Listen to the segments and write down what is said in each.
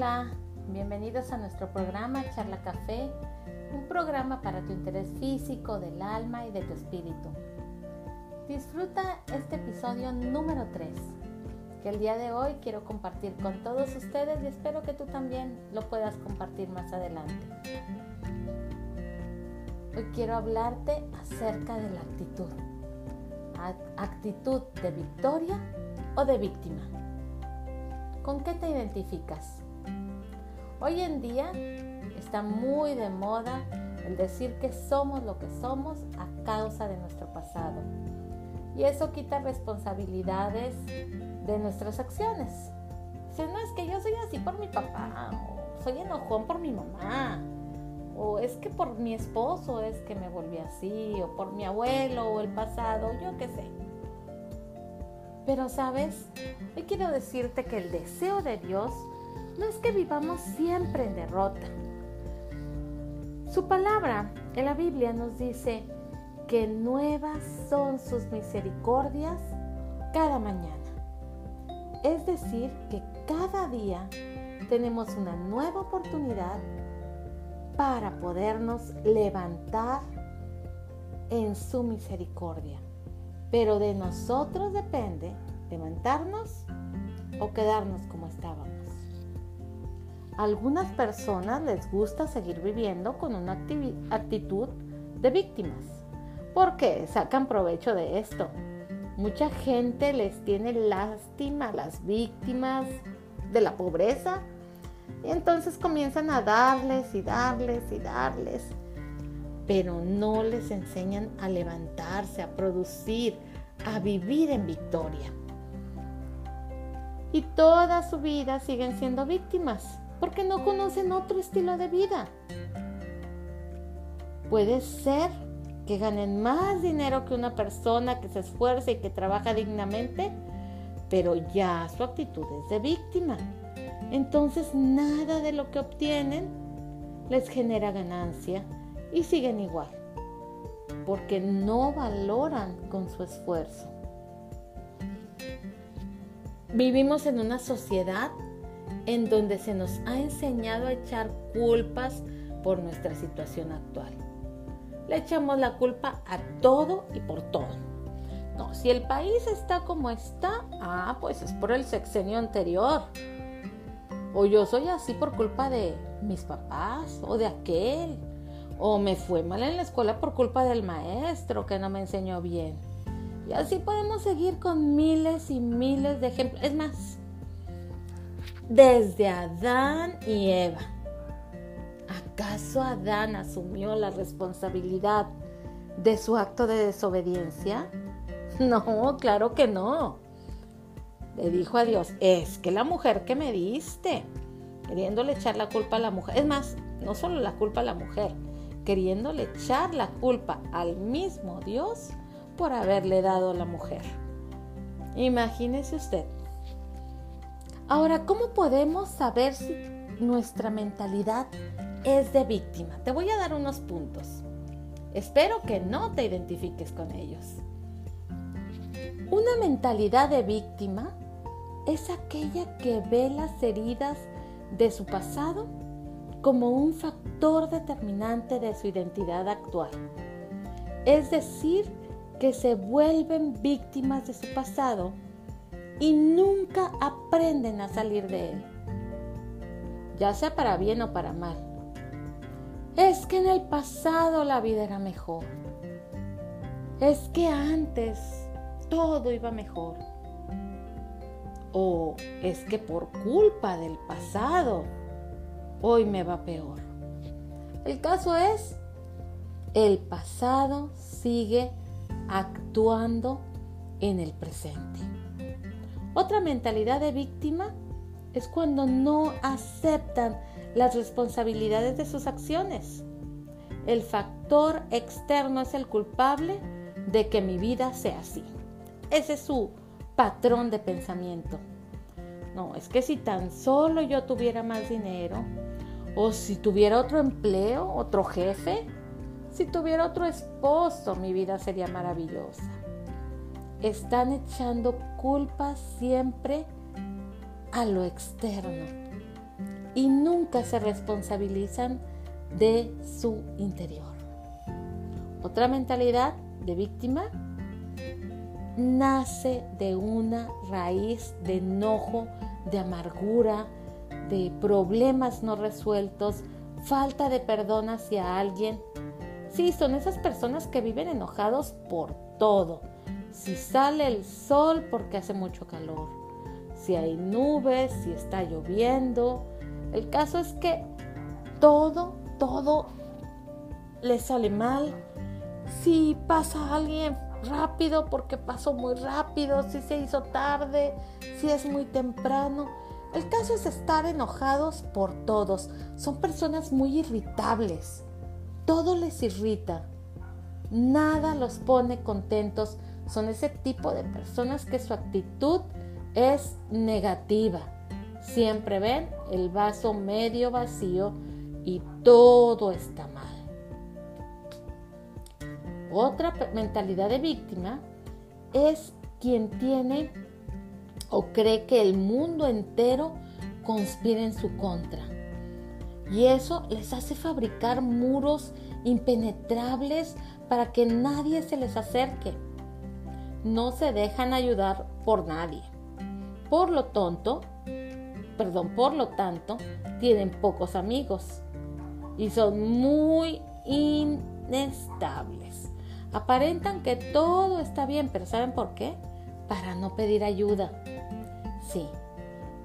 Hola, bienvenidos a nuestro programa Charla Café, un programa para tu interés físico, del alma y de tu espíritu. Disfruta este episodio número 3, que el día de hoy quiero compartir con todos ustedes y espero que tú también lo puedas compartir más adelante. Hoy quiero hablarte acerca de la actitud. Actitud de victoria o de víctima. ¿Con qué te identificas? Hoy en día está muy de moda el decir que somos lo que somos a causa de nuestro pasado. Y eso quita responsabilidades de nuestras acciones. Si no es que yo soy así por mi papá, o soy enojón por mi mamá, o es que por mi esposo es que me volví así, o por mi abuelo, o el pasado, yo qué sé. Pero sabes, hoy quiero decirte que el deseo de Dios no es que vivamos siempre en derrota. Su palabra en la Biblia nos dice que nuevas son sus misericordias cada mañana. Es decir, que cada día tenemos una nueva oportunidad para podernos levantar en su misericordia. Pero de nosotros depende levantarnos o quedarnos como estábamos. Algunas personas les gusta seguir viviendo con una actitud de víctimas porque sacan provecho de esto. Mucha gente les tiene lástima a las víctimas de la pobreza y entonces comienzan a darles y darles y darles pero no les enseñan a levantarse, a producir, a vivir en victoria. Y toda su vida siguen siendo víctimas porque no conocen otro estilo de vida. Puede ser que ganen más dinero que una persona que se esfuerza y que trabaja dignamente, pero ya su actitud es de víctima. Entonces nada de lo que obtienen les genera ganancia y siguen igual, porque no valoran con su esfuerzo. Vivimos en una sociedad en donde se nos ha enseñado a echar culpas por nuestra situación actual. Le echamos la culpa a todo y por todo. No, si el país está como está, ah, pues es por el sexenio anterior. O yo soy así por culpa de mis papás o de aquel o me fue mal en la escuela por culpa del maestro que no me enseñó bien. Y así podemos seguir con miles y miles de ejemplos. Es más, desde Adán y Eva. ¿Acaso Adán asumió la responsabilidad de su acto de desobediencia? No, claro que no. Le dijo a Dios, es que la mujer que me diste, queriéndole echar la culpa a la mujer, es más, no solo la culpa a la mujer, queriéndole echar la culpa al mismo Dios por haberle dado la mujer. Imagínese usted. Ahora, ¿cómo podemos saber si nuestra mentalidad es de víctima? Te voy a dar unos puntos. Espero que no te identifiques con ellos. Una mentalidad de víctima es aquella que ve las heridas de su pasado como un factor determinante de su identidad actual. Es decir, que se vuelven víctimas de su pasado y nunca aprenden a salir de él, ya sea para bien o para mal. Es que en el pasado la vida era mejor. Es que antes todo iba mejor. O es que por culpa del pasado hoy me va peor. El caso es, el pasado sigue actuando en el presente. Otra mentalidad de víctima es cuando no aceptan las responsabilidades de sus acciones. El factor externo es el culpable de que mi vida sea así. Ese es su patrón de pensamiento. No, es que si tan solo yo tuviera más dinero, o si tuviera otro empleo, otro jefe, si tuviera otro esposo, mi vida sería maravillosa. Están echando culpas siempre a lo externo. y nunca se responsabilizan de su interior. Otra mentalidad de víctima nace de una raíz de enojo, de amargura, de problemas no resueltos, falta de perdón hacia alguien. Sí, son esas personas que viven enojados por todo. Si sale el sol porque hace mucho calor, si hay nubes, si está lloviendo. El caso es que todo, todo le sale mal. Si pasa alguien rápido porque pasó muy rápido, si se hizo tarde, si es muy temprano. El caso es estar enojados por todos. Son personas muy irritables. Todo les irrita. Nada los pone contentos. Son ese tipo de personas que su actitud es negativa. Siempre ven el vaso medio vacío y todo está mal. Otra mentalidad de víctima es quien tiene o cree que el mundo entero conspira en su contra. Y eso les hace fabricar muros impenetrables para que nadie se les acerque. No se dejan ayudar por nadie. Por lo tonto, perdón, por lo tanto, tienen pocos amigos y son muy inestables. Aparentan que todo está bien, pero ¿saben por qué? Para no pedir ayuda. Sí,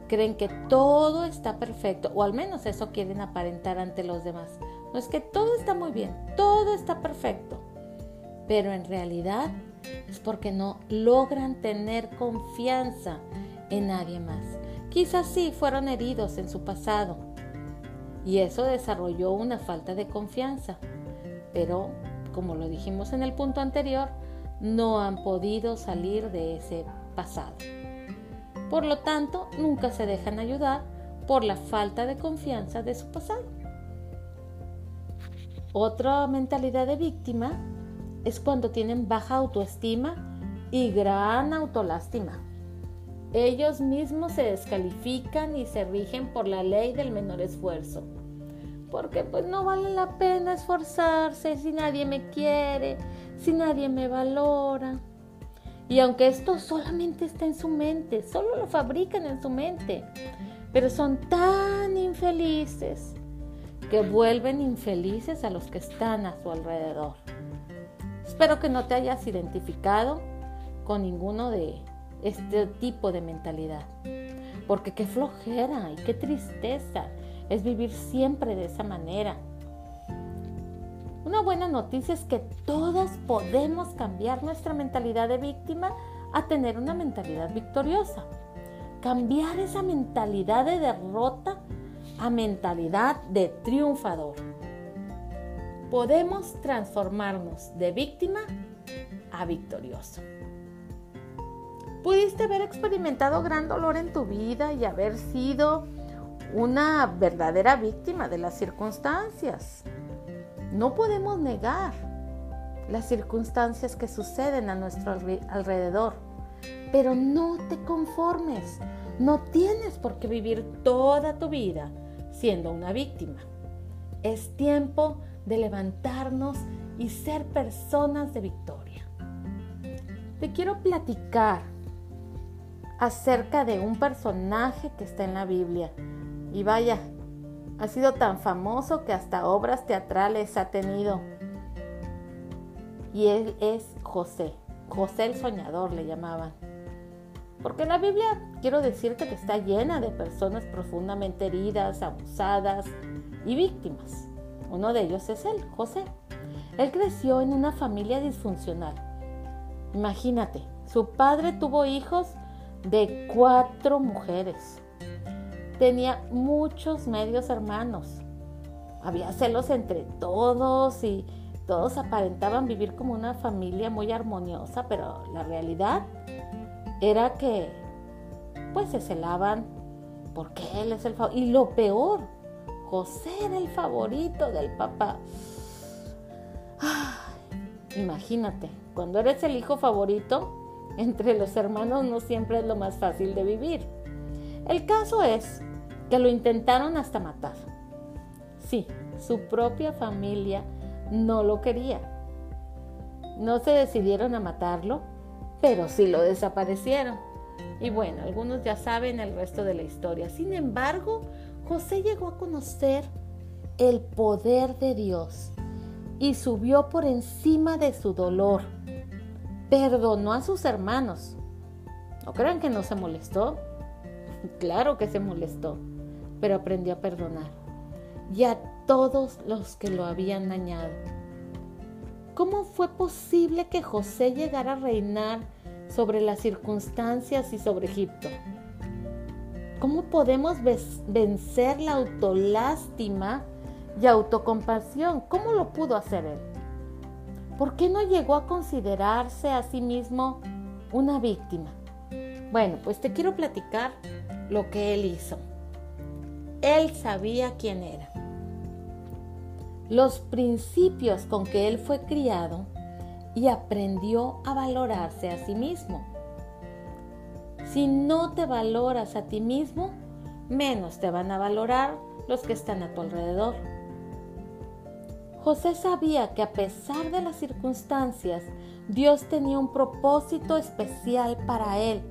creen que todo está perfecto, o al menos eso quieren aparentar ante los demás. No es que todo está muy bien, todo está perfecto, pero en realidad es porque no logran tener confianza en nadie más. Quizás sí fueron heridos en su pasado y eso desarrolló una falta de confianza, pero como lo dijimos en el punto anterior, no han podido salir de ese pasado. Por lo tanto, nunca se dejan ayudar por la falta de confianza de su pasado. Otra mentalidad de víctima es cuando tienen baja autoestima y gran autolástima. Ellos mismos se descalifican y se rigen por la ley del menor esfuerzo porque pues no vale la pena esforzarse si nadie me quiere, si nadie me valora. Y aunque esto solamente está en su mente, solo lo fabrican en su mente, pero son tan infelices que vuelven infelices a los que están a su alrededor. Espero que no te hayas identificado con ninguno de este tipo de mentalidad, porque qué flojera y qué tristeza es vivir siempre de esa manera. Una buena noticia es que todos podemos cambiar nuestra mentalidad de víctima a tener una mentalidad victoriosa. Cambiar esa mentalidad de derrota a mentalidad de triunfador. Podemos transformarnos de víctima a victorioso. Pudiste haber experimentado gran dolor en tu vida y haber sido una verdadera víctima de las circunstancias. No podemos negar las circunstancias que suceden a nuestro alrededor, pero no te conformes. No tienes por qué vivir toda tu vida siendo una víctima. Es tiempo de levantarnos y ser personas de victoria. Te quiero platicar acerca de un personaje que está en la Biblia y vaya, ha sido tan famoso que hasta obras teatrales ha tenido. Y él es José. José el soñador le llamaban. Porque la Biblia, quiero decirte que está llena de personas profundamente heridas, abusadas y víctimas. Uno de ellos es él, José. Él creció en una familia disfuncional. Imagínate, su padre tuvo hijos de cuatro mujeres tenía muchos medios hermanos. Había celos entre todos y todos aparentaban vivir como una familia muy armoniosa, pero la realidad era que pues se celaban porque él es el favorito. Y lo peor, José era el favorito del papá. imagínate, cuando eres el hijo favorito, entre los hermanos no siempre es lo más fácil de vivir. El caso es que lo intentaron hasta matar. Sí, su propia familia no lo quería. No se decidieron a matarlo, pero sí lo desaparecieron. Y bueno, algunos ya saben el resto de la historia. Sin embargo, José llegó a conocer el poder de Dios y subió por encima de su dolor. Perdonó a sus hermanos. No crean que no se molestó. Claro que se molestó, pero aprendió a perdonar. Y a todos los que lo habían dañado. ¿Cómo fue posible que José llegara a reinar sobre las circunstancias y sobre Egipto? ¿Cómo podemos vencer la autolástima y autocompasión? ¿Cómo lo pudo hacer él? ¿Por qué no llegó a considerarse a sí mismo una víctima? Bueno, pues te quiero platicar lo que él hizo. Él sabía quién era. Los principios con que él fue criado y aprendió a valorarse a sí mismo. Si no te valoras a ti mismo, menos te van a valorar los que están a tu alrededor. José sabía que a pesar de las circunstancias, Dios tenía un propósito especial para él.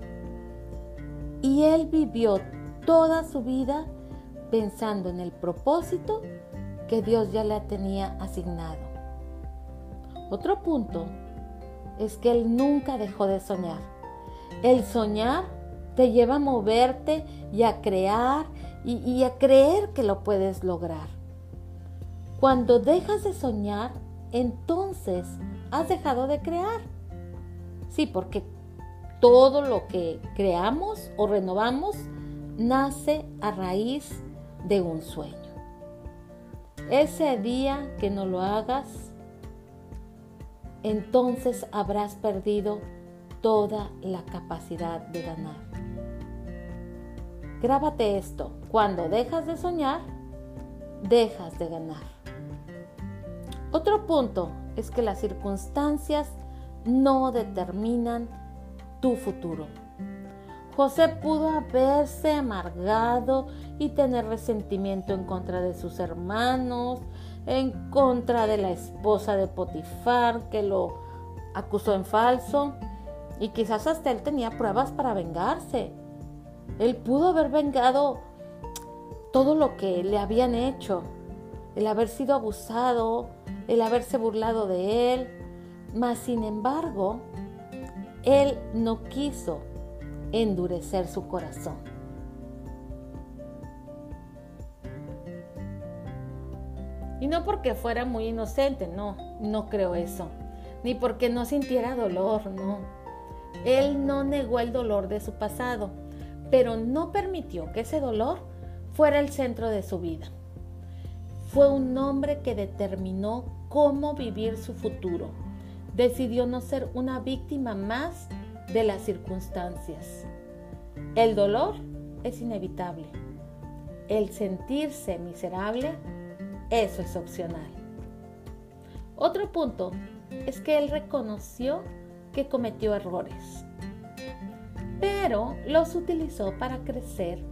Y él vivió toda su vida pensando en el propósito que Dios ya le tenía asignado. Otro punto es que él nunca dejó de soñar. El soñar te lleva a moverte y a crear y, a creer que lo puedes lograr. Cuando dejas de soñar, entonces has dejado de crear. Sí, porque todo lo que creamos o renovamos nace a raíz de un sueño. Ese día que no lo hagas, entonces habrás perdido toda la capacidad de ganar. Grábate esto, cuando dejas de soñar, dejas de ganar. Otro punto es que las circunstancias no determinan tu futuro. José pudo haberse amargado y tener resentimiento en contra de sus hermanos, en contra de la esposa de Potifar que lo acusó en falso y quizás hasta él tenía pruebas para vengarse. Él pudo haber vengado todo lo que le habían hecho, el haber sido abusado, el haberse burlado de él, mas sin embargo, él no quiso endurecer su corazón. Y no porque fuera muy inocente, no, no creo eso. Ni porque no sintiera dolor, no. Él no negó el dolor de su pasado, pero no permitió que ese dolor fuera el centro de su vida. Fue un hombre que determinó cómo vivir su futuro. Decidió no ser una víctima más de las circunstancias. El dolor es inevitable. El sentirse miserable, eso es opcional. Otro punto es que él reconoció que cometió errores, pero los utilizó para crecer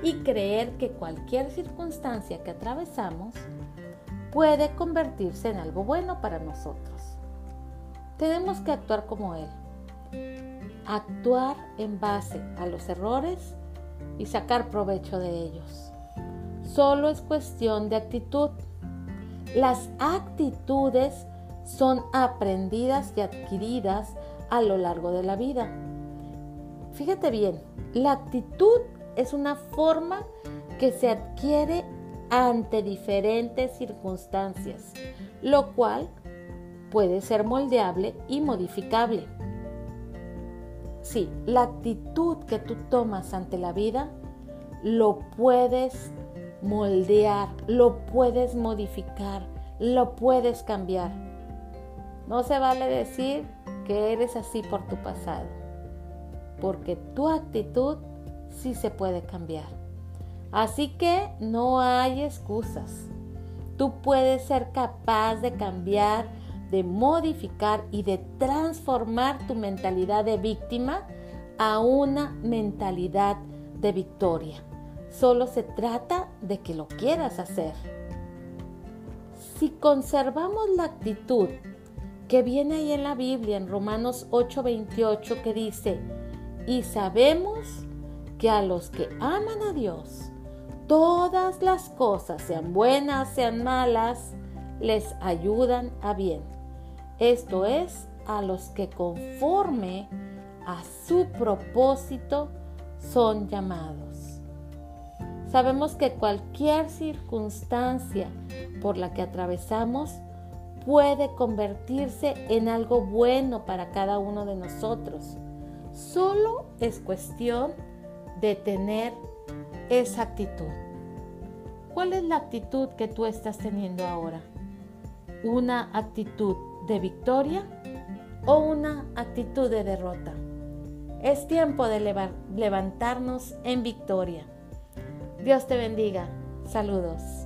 y creer que cualquier circunstancia que atravesamos puede convertirse en algo bueno para nosotros. Tenemos que actuar como Él. Actuar en base a los errores y sacar provecho de ellos. Solo es cuestión de actitud. Las actitudes son aprendidas y adquiridas a lo largo de la vida. Fíjate bien, la actitud es una forma que se adquiere ante diferentes circunstancias, lo cual puede ser moldeable y modificable. Sí, la actitud que tú tomas ante la vida lo puedes moldear, lo puedes modificar, lo puedes cambiar. No se vale decir que eres así por tu pasado, porque tu actitud sí se puede cambiar. Así que no hay excusas. Tú puedes ser capaz de cambiar, de modificar y de transformar tu mentalidad de víctima a una mentalidad de victoria. Solo se trata de que lo quieras hacer. Si conservamos la actitud que viene ahí en la Biblia, en Romanos 8:28, que dice, y sabemos que a los que aman a Dios, todas las cosas, sean buenas, sean malas, les ayudan a bien. Esto es, a los que conforme a su propósito son llamados. Sabemos que cualquier circunstancia por la que atravesamos puede convertirse en algo bueno para cada uno de nosotros. Solo es cuestión de tener esa actitud. ¿Cuál es la actitud que tú estás teniendo ahora? ¿Una actitud de victoria o una actitud de derrota? Es tiempo de levantarnos en victoria. Dios te bendiga. Saludos.